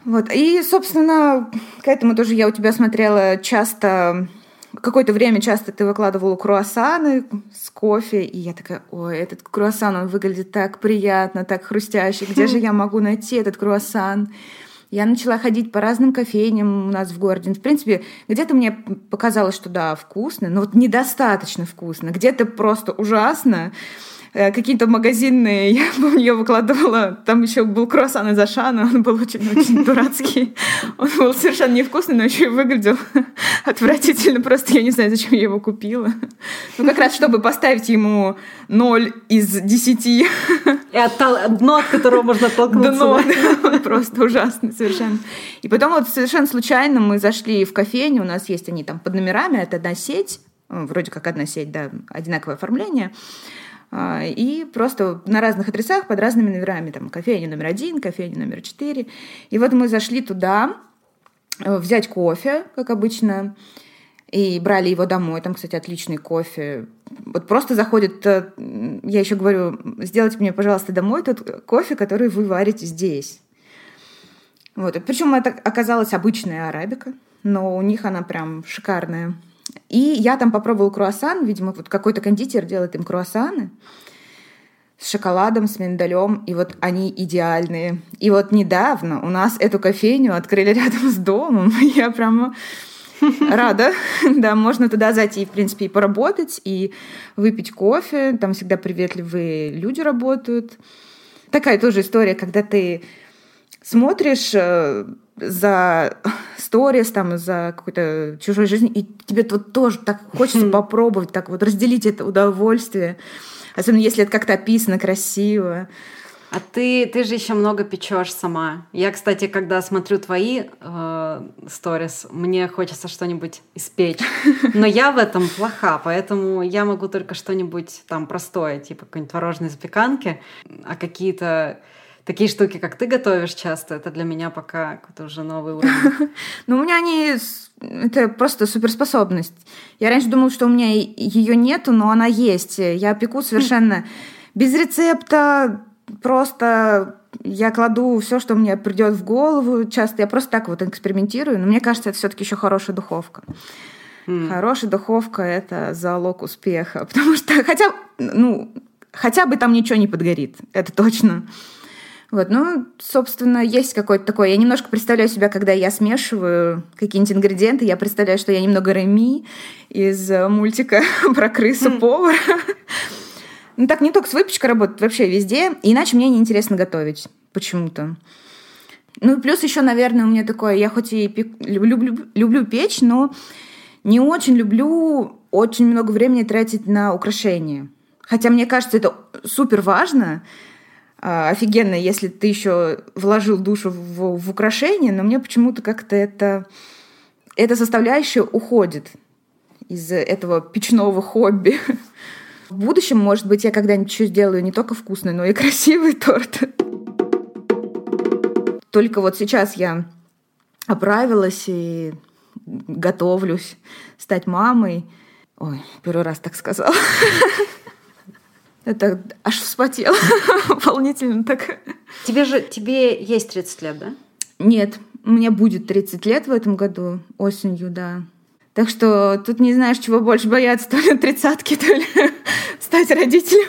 Вот. И, собственно, к этому тоже я у тебя смотрела часто какое-то время часто ты выкладывала круассаны с кофе, и я такая, ой, этот круассан, он выглядит так приятно, так хрустящий, где же я могу найти этот круассан? Я начала ходить по разным кофейням у нас в городе. В принципе, где-то мне показалось, что да, вкусно, но вот недостаточно вкусно. Где-то просто ужасно. Э, какие-то магазинные, я помню, я выкладывала, там еще был круассан из Ашана, он был очень-очень дурацкий. Он был совершенно невкусный, но еще и выглядел отвратительно. Просто я не знаю, зачем я его купила. Ну, как раз, чтобы поставить ему 0 из 10. И оттал... дно, от которого можно оттолкнуться. Дно, да. Он просто ужасный совершенно. И потом вот совершенно случайно мы зашли в кофейню, у нас есть они там под номерами, это одна сеть, вроде как одна сеть, да, одинаковое оформление. А, и просто на разных адресах под разными номерами, там, кофейня номер один, кофейня номер четыре. И вот мы зашли туда э, взять кофе, как обычно, и брали его домой. Там, кстати, отличный кофе. Вот просто заходит, э, я еще говорю, сделайте мне, пожалуйста, домой тот кофе, который вы варите здесь. Вот. Причем это оказалась обычная арабика, но у них она прям шикарная. И я там попробовала круассан, видимо, вот какой-то кондитер делает им круассаны с шоколадом, с миндалем, и вот они идеальные. И вот недавно у нас эту кофейню открыли рядом с домом, я прямо рада. Да, можно туда зайти, в принципе, и поработать, и выпить кофе. Там всегда приветливые люди работают. Такая тоже история, когда ты смотришь э, за сторис, там, за какой-то чужой жизнью, и тебе вот тоже так хочется попробовать, так вот разделить это удовольствие. Особенно если это как-то описано красиво. А ты, ты же еще много печешь сама. Я, кстати, когда смотрю твои э, сторис, э, мне хочется что-нибудь испечь. Но я в этом плоха, поэтому я могу только что-нибудь там простое, типа какой-нибудь творожной запеканки, а какие-то такие штуки, как ты готовишь часто, это для меня пока какой-то уже новый уровень. Ну, у меня они... Это просто суперспособность. Я раньше думала, что у меня ее нету, но она есть. Я пеку совершенно без рецепта, просто я кладу все, что мне придет в голову. Часто я просто так вот экспериментирую, но мне кажется, это все-таки еще хорошая духовка. Mm. Хорошая духовка это залог успеха. Потому что, хотя, ну, хотя бы там ничего не подгорит, это точно. Вот, ну, собственно, есть какой-то такой... Я немножко представляю себя, когда я смешиваю какие-нибудь ингредиенты, я представляю, что я немного Реми из э, мультика про крысу-повара. Ну, так не только с выпечкой работает, вообще везде. Иначе мне неинтересно готовить почему-то. Ну, плюс еще, наверное, у меня такое... Я хоть и пек... люблю, печь, но не очень люблю очень много времени тратить на украшения. Хотя мне кажется, это супер важно, офигенно, если ты еще вложил душу в, в украшение, но мне почему-то как-то это, эта составляющая уходит из этого печного хобби. В будущем, может быть, я когда-нибудь еще сделаю не только вкусный, но и красивый торт. Только вот сейчас я оправилась и готовлюсь стать мамой. Ой, первый раз так сказала. Это аж вспотела. Волнительно так. Тебе же, тебе есть 30 лет, да? Нет, мне будет 30 лет в этом году, осенью, да. Так что тут не знаешь, чего больше бояться, то ли тридцатки, то ли стать родителем.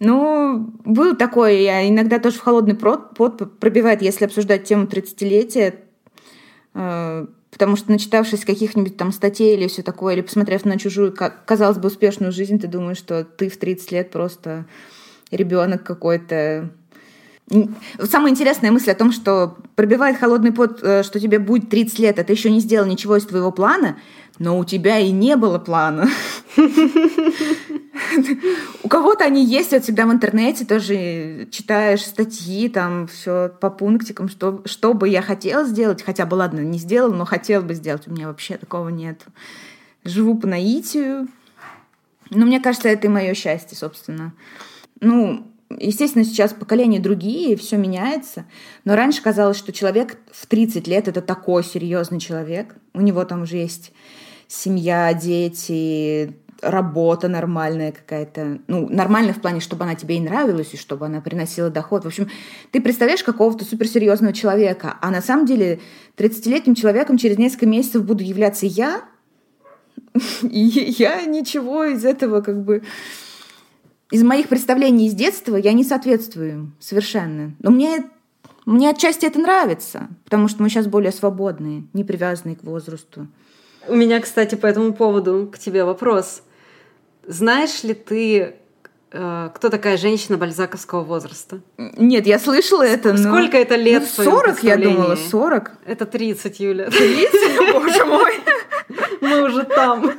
Ну, был такое, я иногда тоже в холодный пот пробивает, если обсуждать тему 30-летия, э, Потому что, начитавшись каких-нибудь там статей или все такое, или посмотрев на чужую, казалось бы, успешную жизнь, ты думаешь, что ты в 30 лет просто ребенок какой-то. Самая интересная мысль о том, что пробивает холодный пот, э, что тебе будет 30 лет, а ты еще не сделал ничего из твоего плана, но у тебя и не было плана. У кого-то они есть, вот всегда в интернете тоже читаешь статьи, там все по пунктикам, что, что бы я хотела сделать, хотя бы, ладно, не сделал, но хотел бы сделать. У меня вообще такого нет. Живу по наитию. Но мне кажется, это и мое счастье, собственно. Ну, естественно, сейчас поколения другие, все меняется. Но раньше казалось, что человек в 30 лет это такой серьезный человек. У него там уже есть семья, дети, работа нормальная какая-то. Ну, нормальная в плане, чтобы она тебе и нравилась, и чтобы она приносила доход. В общем, ты представляешь какого-то суперсерьезного человека, а на самом деле 30-летним человеком через несколько месяцев буду являться я, и я ничего из этого как бы... Из моих представлений из детства я не соответствую совершенно. Но мне, мне отчасти это нравится, потому что мы сейчас более свободные, не привязанные к возрасту. У меня, кстати, по этому поводу к тебе вопрос. Знаешь ли ты, э, кто такая женщина бальзаковского возраста? Нет, я слышала это. Но... Сколько это лет? Ну, 40, я думала, 40. Это 30, Юля. 30? Боже мой. Мы уже там.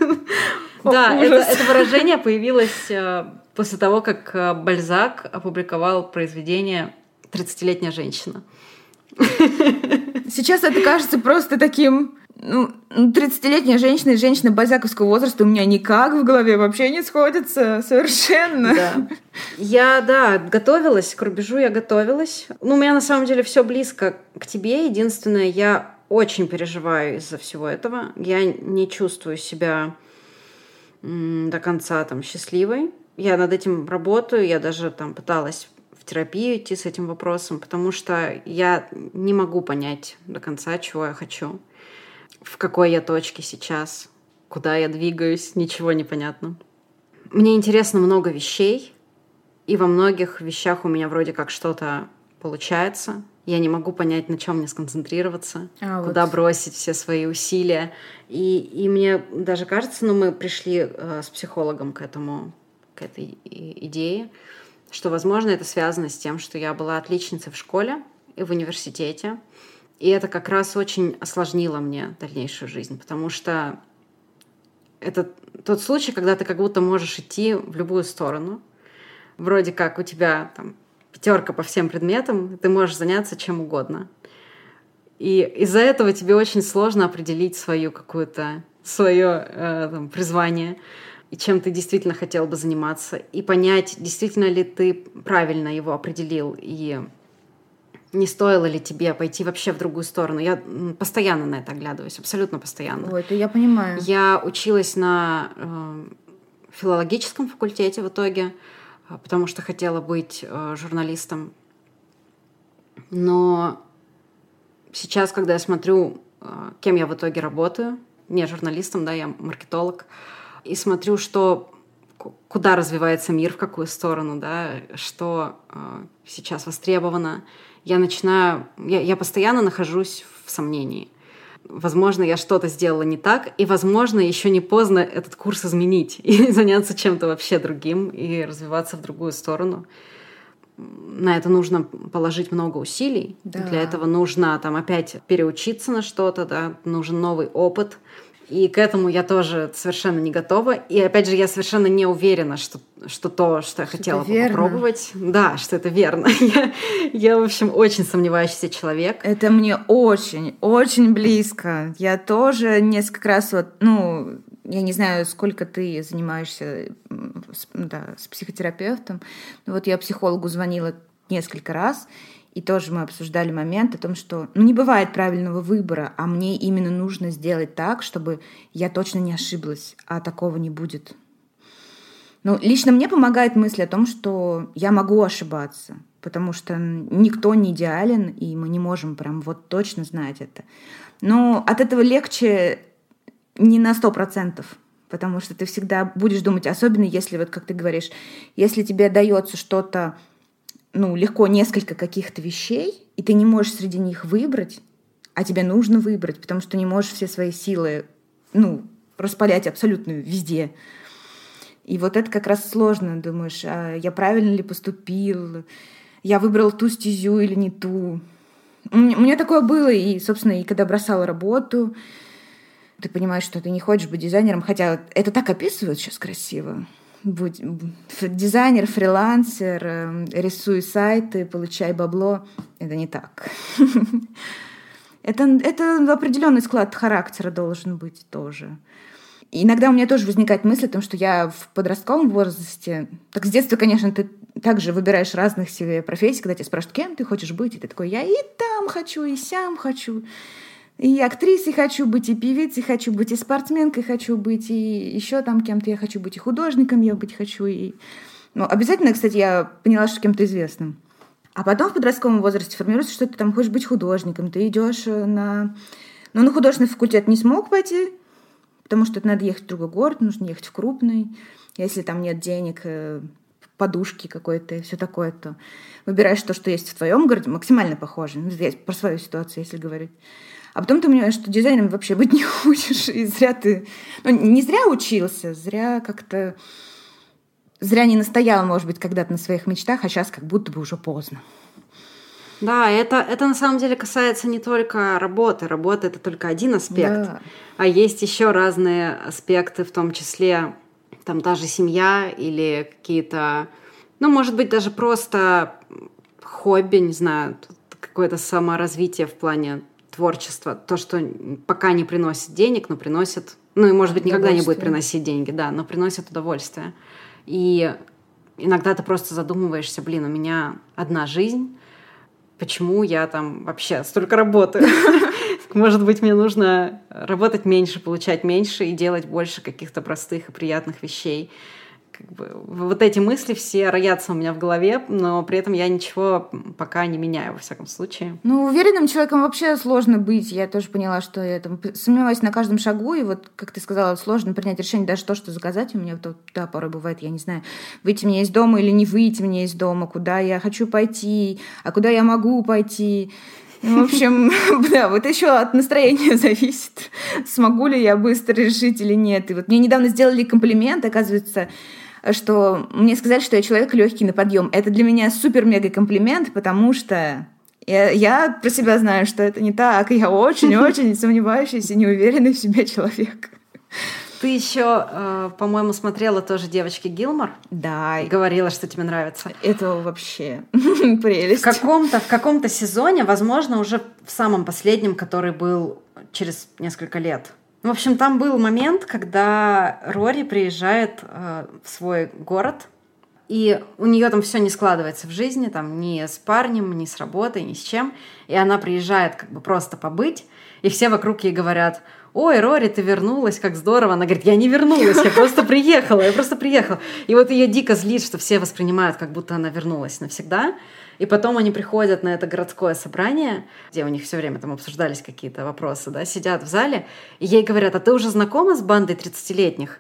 Да, это выражение появилось э, после того, как э, Бальзак опубликовал произведение «30-летняя женщина». Сейчас это кажется просто таким ну, 30-летняя женщина и женщина базяковского возраста у меня никак в голове вообще не сходятся совершенно. Да. Я, да, готовилась, к рубежу я готовилась. Ну, у меня на самом деле все близко к тебе. Единственное, я очень переживаю из-за всего этого. Я не чувствую себя до конца там счастливой. Я над этим работаю, я даже там пыталась в терапию идти с этим вопросом, потому что я не могу понять до конца, чего я хочу в какой я точке сейчас, куда я двигаюсь, ничего не понятно. Мне интересно много вещей, и во многих вещах у меня вроде как что-то получается. Я не могу понять, на чем мне сконцентрироваться, а, куда вот. бросить все свои усилия. И, и мне даже кажется, ну, мы пришли э, с психологом к этому, к этой идее, что, возможно, это связано с тем, что я была отличницей в школе и в университете, и это как раз очень осложнило мне дальнейшую жизнь, потому что это тот случай, когда ты как будто можешь идти в любую сторону. Вроде как у тебя там пятерка по всем предметам, ты можешь заняться чем угодно. И из-за этого тебе очень сложно определить свою какую-то свое э, там, призвание и чем ты действительно хотел бы заниматься, и понять, действительно ли ты правильно его определил, и не стоило ли тебе пойти вообще в другую сторону. Я постоянно на это оглядываюсь, абсолютно постоянно. Ой, это я понимаю. Я училась на э, филологическом факультете в итоге, э, потому что хотела быть э, журналистом. Но сейчас, когда я смотрю, э, кем я в итоге работаю, не журналистом, да, я маркетолог, и смотрю, что куда развивается мир, в какую сторону, да, что э, сейчас востребовано. Я начинаю, я, я постоянно нахожусь в сомнении. Возможно, я что-то сделала не так, и, возможно, еще не поздно этот курс изменить и заняться чем-то вообще другим и развиваться в другую сторону. На это нужно положить много усилий. Да. Для этого нужно там опять переучиться на что-то, да, нужен новый опыт — и к этому я тоже совершенно не готова. И опять же, я совершенно не уверена, что, что то, что я что хотела попробовать, да, что это верно. я, я, в общем, очень сомневающийся человек. Это мне очень, очень близко. Я тоже несколько раз вот, ну, я не знаю, сколько ты занимаешься с, да, с психотерапевтом. Но вот я психологу звонила несколько раз, и тоже мы обсуждали момент о том, что ну, не бывает правильного выбора, а мне именно нужно сделать так, чтобы я точно не ошиблась, а такого не будет. Ну, лично мне помогает мысль о том, что я могу ошибаться, потому что никто не идеален, и мы не можем прям вот точно знать это. Но от этого легче не на сто процентов, потому что ты всегда будешь думать, особенно если, вот как ты говоришь, если тебе дается что-то ну, легко несколько каких-то вещей, и ты не можешь среди них выбрать, а тебе нужно выбрать, потому что не можешь все свои силы, ну, распалять абсолютно везде. И вот это как раз сложно, думаешь, а я правильно ли поступил, я выбрал ту стезю или не ту. У меня такое было, и, собственно, и когда бросала работу, ты понимаешь, что ты не хочешь быть дизайнером, хотя это так описывают сейчас красиво будь дизайнер, фрилансер, эм, рисуй сайты, получай бабло. Это не так. Это, это определенный склад характера должен быть тоже. иногда у меня тоже возникает мысль о том, что я в подростковом возрасте... Так с детства, конечно, ты также выбираешь разных себе профессий, когда тебя спрашивают, кем ты хочешь быть, и ты такой, я и там хочу, и сям хочу. И актрисой хочу быть, и певицей хочу быть, и спортсменкой хочу быть, и еще там кем-то я хочу быть, и художником я быть хочу. И... Ну, обязательно, кстати, я поняла, что кем-то известным. А потом в подростковом возрасте формируется, что ты там хочешь быть художником, ты идешь э, на... Ну, на художественный факультет не смог пойти, потому что это надо ехать в другой город, нужно ехать в крупный. Если там нет денег, э, подушки какой-то и все такое, то выбираешь то, что есть в твоем городе, максимально похоже. Ну, я про свою ситуацию, если говорить. А потом ты понимаешь, что дизайнером вообще быть не хочешь, и зря ты... Ну, не зря учился, зря как-то... Зря не настоял, может быть, когда-то на своих мечтах, а сейчас как будто бы уже поздно. Да, это, это на самом деле касается не только работы. Работа это только один аспект. Да. А есть еще разные аспекты, в том числе там даже семья или какие-то, ну, может быть, даже просто хобби, не знаю, какое-то саморазвитие в плане творчество, то, что пока не приносит денег, но приносит, ну и, может быть, никогда не будет приносить деньги, да, но приносит удовольствие. И иногда ты просто задумываешься, блин, у меня одна жизнь, почему я там вообще столько работаю? Может быть, мне нужно работать меньше, получать меньше и делать больше каких-то простых и приятных вещей как бы, вот эти мысли все роятся у меня в голове, но при этом я ничего пока не меняю, во всяком случае. Ну, уверенным человеком вообще сложно быть. Я тоже поняла, что я там сомневаюсь на каждом шагу, и вот, как ты сказала, сложно принять решение даже то, что заказать. У меня вот, да, порой бывает, я не знаю, выйти мне из дома или не выйти мне из дома, куда я хочу пойти, а куда я могу пойти. Ну, в общем, да, вот еще от настроения зависит, смогу ли я быстро решить или нет. И вот мне недавно сделали комплимент, оказывается, что мне сказали, что я человек легкий на подъем. Это для меня супер-мега комплимент, потому что я, я про себя знаю, что это не так. Я очень-очень сомневающийся, неуверенный в себе человек. Ты еще, э, по-моему, смотрела тоже девочки Гилмор. Да. И говорила, что тебе нравится. Это вообще прелесть. В каком-то, в каком-то сезоне, возможно, уже в самом последнем, который был через несколько лет, в общем, там был момент, когда Рори приезжает э, в свой город, и у нее там все не складывается в жизни, там ни с парнем, ни с работой, ни с чем. И она приезжает как бы просто побыть, и все вокруг ей говорят, ой, Рори, ты вернулась, как здорово. Она говорит, я не вернулась, я просто приехала, я просто приехала. И вот ее дико злит, что все воспринимают, как будто она вернулась навсегда. И потом они приходят на это городское собрание, где у них все время там обсуждались какие-то вопросы, да, сидят в зале, и ей говорят, а ты уже знакома с бандой 30-летних?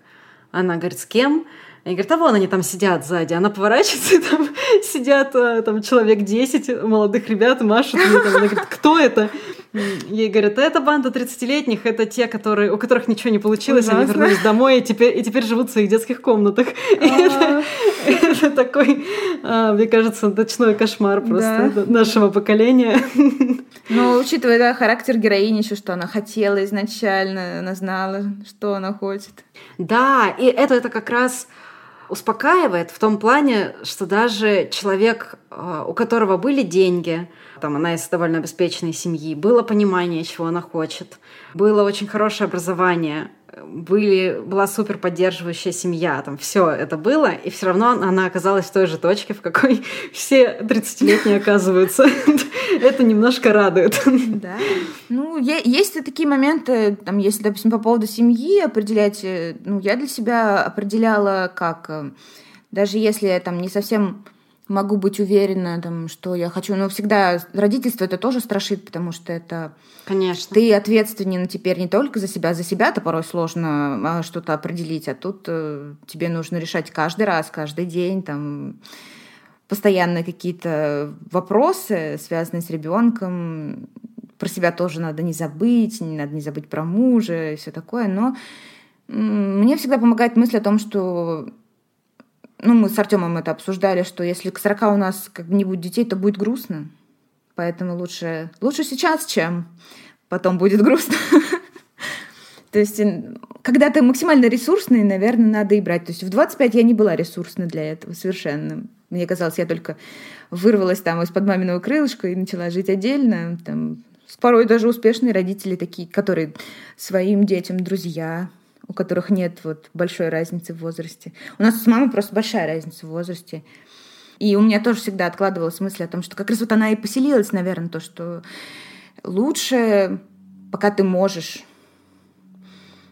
Она говорит, с кем? Они говорят, а вон они там сидят сзади. Она поворачивается, и там сидят э, там, человек 10 молодых ребят, машут. Она говорит, кто это? Ей говорят, это банда 30-летних, это те, которые, у которых ничего не получилось, Ужасно. они вернулись домой и теперь, и теперь живут в своих детских комнатах. Это, это такой, а, мне кажется, ночной кошмар просто нашего поколения. Ну, учитывая характер героини, еще что она хотела изначально, она знала, что она хочет. Да, и это, это как раз успокаивает в том плане, что даже человек, а, у которого были деньги, там она из довольно обеспеченной семьи, было понимание, чего она хочет, было очень хорошее образование, были, была супер поддерживающая семья, там все это было, и все равно она оказалась в той же точке, в какой все 30-летние оказываются. Это немножко радует. Да. Ну, есть такие моменты, там, если, допустим, по поводу семьи определять, э, ну, я для себя определяла как, э, даже если там не совсем могу быть уверена, там, что я хочу. Но всегда родительство это тоже страшит, потому что это... Конечно. Ты ответственен теперь не только за себя. За себя-то порой сложно а, что-то определить, а тут э, тебе нужно решать каждый раз, каждый день, там постоянно какие-то вопросы, связанные с ребенком. Про себя тоже надо не забыть, не надо не забыть про мужа и все такое. Но мне всегда помогает мысль о том, что ну, мы с Артемом это обсуждали, что если к 40 у нас как бы не будет детей, то будет грустно. Поэтому лучше, лучше сейчас, чем потом будет грустно. То есть, когда ты максимально ресурсный, наверное, надо и брать. То есть в 25 я не была ресурсной для этого совершенно. Мне казалось, я только вырвалась там из-под маминого крылышка и начала жить отдельно. Там, порой даже успешные родители такие, которые своим детям друзья, у которых нет вот большой разницы в возрасте. У нас с мамой просто большая разница в возрасте. И у меня тоже всегда откладывалась мысль о том, что как раз вот она и поселилась, наверное, то, что лучше, пока ты можешь,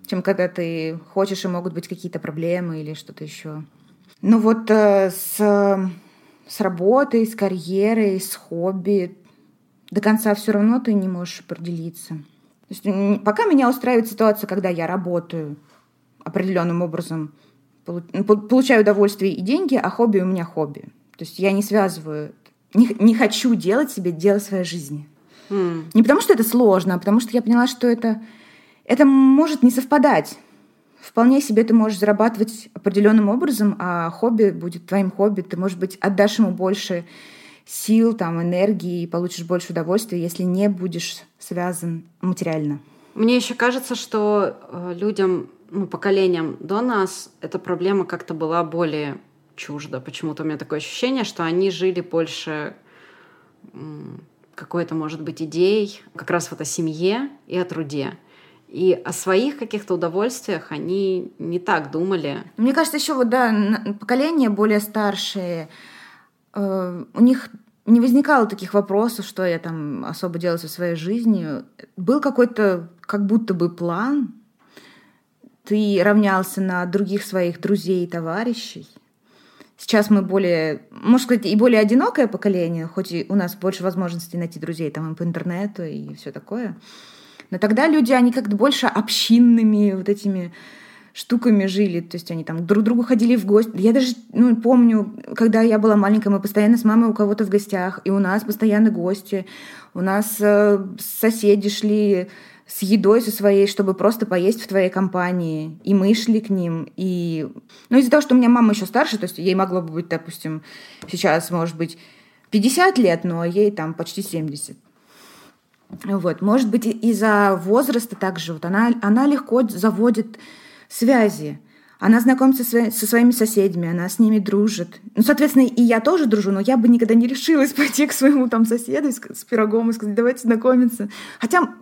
чем когда ты хочешь, и могут быть какие-то проблемы или что-то еще. Ну вот э, с, с работой, с карьерой, с хобби до конца все равно ты не можешь определиться. То есть, пока меня устраивает ситуация, когда я работаю определенным образом, получаю удовольствие и деньги, а хобби у меня хобби. То есть я не связываю, не, не хочу делать себе дело своей жизни. Mm. Не потому что это сложно, а потому что я поняла, что это, это может не совпадать. Вполне себе ты можешь зарабатывать определенным образом, а хобби будет твоим хобби. Ты, может быть, отдашь ему больше сил, там, энергии и получишь больше удовольствия, если не будешь связан материально. Мне еще кажется, что э, людям, ну, поколениям до нас эта проблема как-то была более чужда. Почему-то у меня такое ощущение, что они жили больше какой-то, может быть, идеей как раз вот о семье и о труде. И о своих каких-то удовольствиях они не так думали. Мне кажется, еще вот, да, поколение более старшие, Э, у них не возникало таких вопросов, что я там особо делаю со своей жизнью. Был какой-то как будто бы план. Ты равнялся на других своих друзей и товарищей. Сейчас мы более, можно сказать, и более одинокое поколение, хоть и у нас больше возможностей найти друзей там и по интернету и все такое. Но тогда люди, они как-то больше общинными вот этими штуками жили, то есть они там друг другу ходили в гости. Я даже ну, помню, когда я была маленькая, мы постоянно с мамой у кого-то в гостях, и у нас постоянно гости, у нас э, соседи шли с едой со своей, чтобы просто поесть в твоей компании. И мы шли к ним. И... Ну, из-за того, что у меня мама еще старше, то есть ей могло бы быть, допустим, сейчас, может быть, 50 лет, но ей там почти 70. Вот. Может быть, из-за возраста также. Вот она, она легко заводит связи. Она знакомится со своими соседями, она с ними дружит. Ну, соответственно, и я тоже дружу, но я бы никогда не решилась пойти к своему там соседу с, пирогом и сказать, давайте знакомиться. Хотя,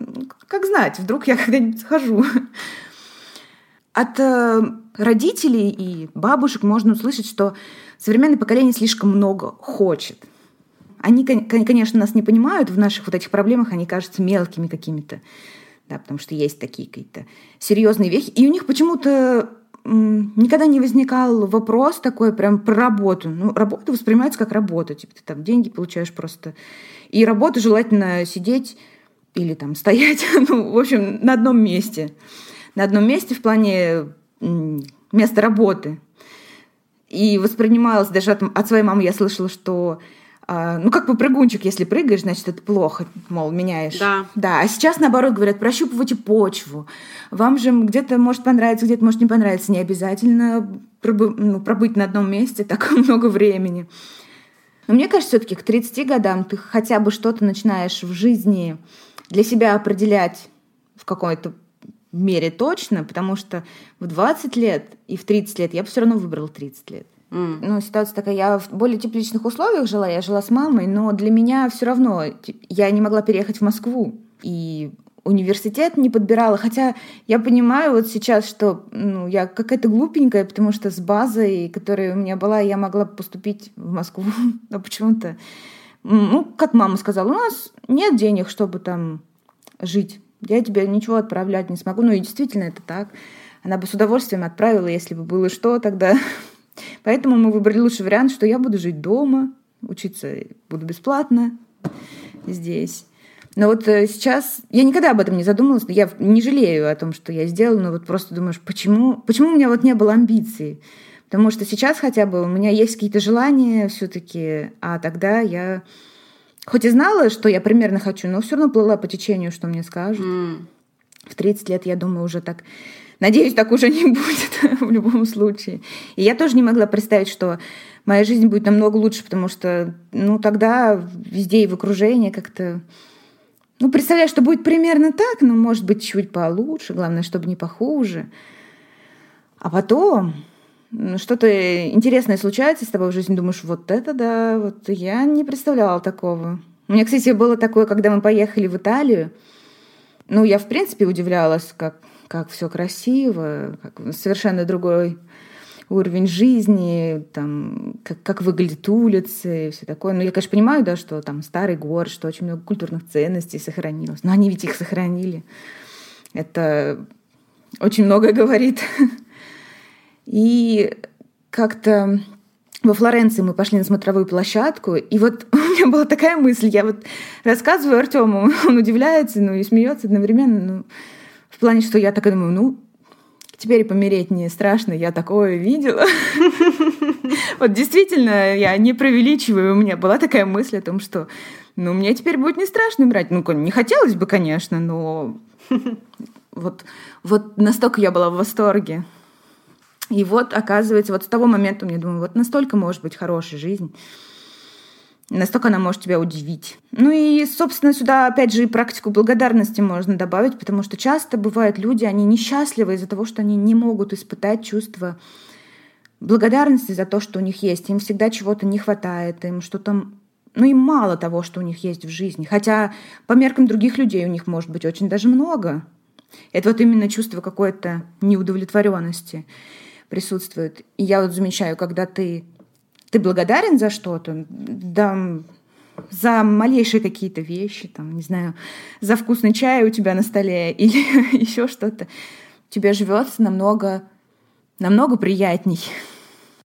как знать, вдруг я когда-нибудь схожу. От э, родителей и бабушек можно услышать, что современное поколение слишком много хочет. Они, конечно, нас не понимают в наших вот этих проблемах, они кажутся мелкими какими-то да, потому что есть такие какие-то серьезные вехи. И у них почему-то никогда не возникал вопрос такой прям про работу. Ну, работа воспринимается как работа. Типа ты там деньги получаешь просто. И работу желательно сидеть или там стоять, ну, в общем, на одном месте. На одном месте в плане места работы. И воспринималось даже от, от своей мамы, я слышала, что ну, как попрыгунчик, если прыгаешь, значит, это плохо, мол, меняешь. Да. Да, а сейчас, наоборот, говорят, прощупывайте почву. Вам же где-то может понравиться, где-то может не понравиться. Не обязательно пробы, ну, пробыть на одном месте так много времени. Но мне кажется, все таки к 30 годам ты хотя бы что-то начинаешь в жизни для себя определять в какой-то мере точно, потому что в 20 лет и в 30 лет я бы все равно выбрала 30 лет. Mm. Ну, ситуация такая, я в более тепличных условиях жила, я жила с мамой, но для меня все равно я не могла переехать в Москву. И университет не подбирала. Хотя я понимаю вот сейчас, что ну, я какая-то глупенькая, потому что с базой, которая у меня была, я могла поступить в Москву. Но почему-то, ну, как мама сказала, у нас нет денег, чтобы там жить. Я тебе ничего отправлять не смогу. Ну и действительно это так. Она бы с удовольствием отправила, если бы было что тогда. Поэтому мы выбрали лучший вариант, что я буду жить дома, учиться буду бесплатно здесь. Но вот э, сейчас я никогда об этом не задумывалась, я не жалею о том, что я сделала, но вот просто думаешь, почему, почему у меня вот не было амбиций? Потому что сейчас хотя бы у меня есть какие-то желания все-таки, а тогда я хоть и знала, что я примерно хочу, но все равно плыла по течению, что мне скажут. Mm. В 30 лет, я думаю, уже так Надеюсь, так уже не будет в любом случае. И я тоже не могла представить, что моя жизнь будет намного лучше, потому что, ну, тогда везде и в окружении как-то... Ну, представляю, что будет примерно так, но, может быть, чуть получше, главное, чтобы не похуже. А потом ну, что-то интересное случается с тобой в жизни, думаешь, вот это да, вот я не представляла такого. У меня, кстати, было такое, когда мы поехали в Италию. Ну, я, в принципе, удивлялась, как как все красиво, как совершенно другой уровень жизни, там, как, как выглядят улицы и все такое. Но я, конечно, понимаю, да, что там старый город, что очень много культурных ценностей сохранилось. Но они ведь их сохранили. Это очень многое говорит. И как-то во Флоренции мы пошли на смотровую площадку, и вот у меня была такая мысль, я вот рассказываю Артему, он удивляется, ну и смеется одновременно, ну, в плане, что я такая думаю, ну, теперь помереть не страшно, я такое видела. Вот действительно, я не преувеличиваю, у меня была такая мысль о том, что ну, мне теперь будет не страшно умирать. Ну, не хотелось бы, конечно, но вот, вот настолько я была в восторге. И вот, оказывается, вот с того момента мне думаю, вот настолько может быть хорошая жизнь. Настолько она может тебя удивить. Ну и, собственно, сюда опять же и практику благодарности можно добавить, потому что часто бывают люди, они несчастливы из-за того, что они не могут испытать чувство благодарности за то, что у них есть. Им всегда чего-то не хватает, им что-то ну и мало того, что у них есть в жизни. Хотя по меркам других людей у них может быть очень даже много. Это вот именно чувство какой-то неудовлетворенности присутствует. И я вот замечаю, когда ты ты благодарен за что-то, да, за малейшие какие-то вещи, там, не знаю, за вкусный чай у тебя на столе или еще что-то, тебе живется намного, намного приятней.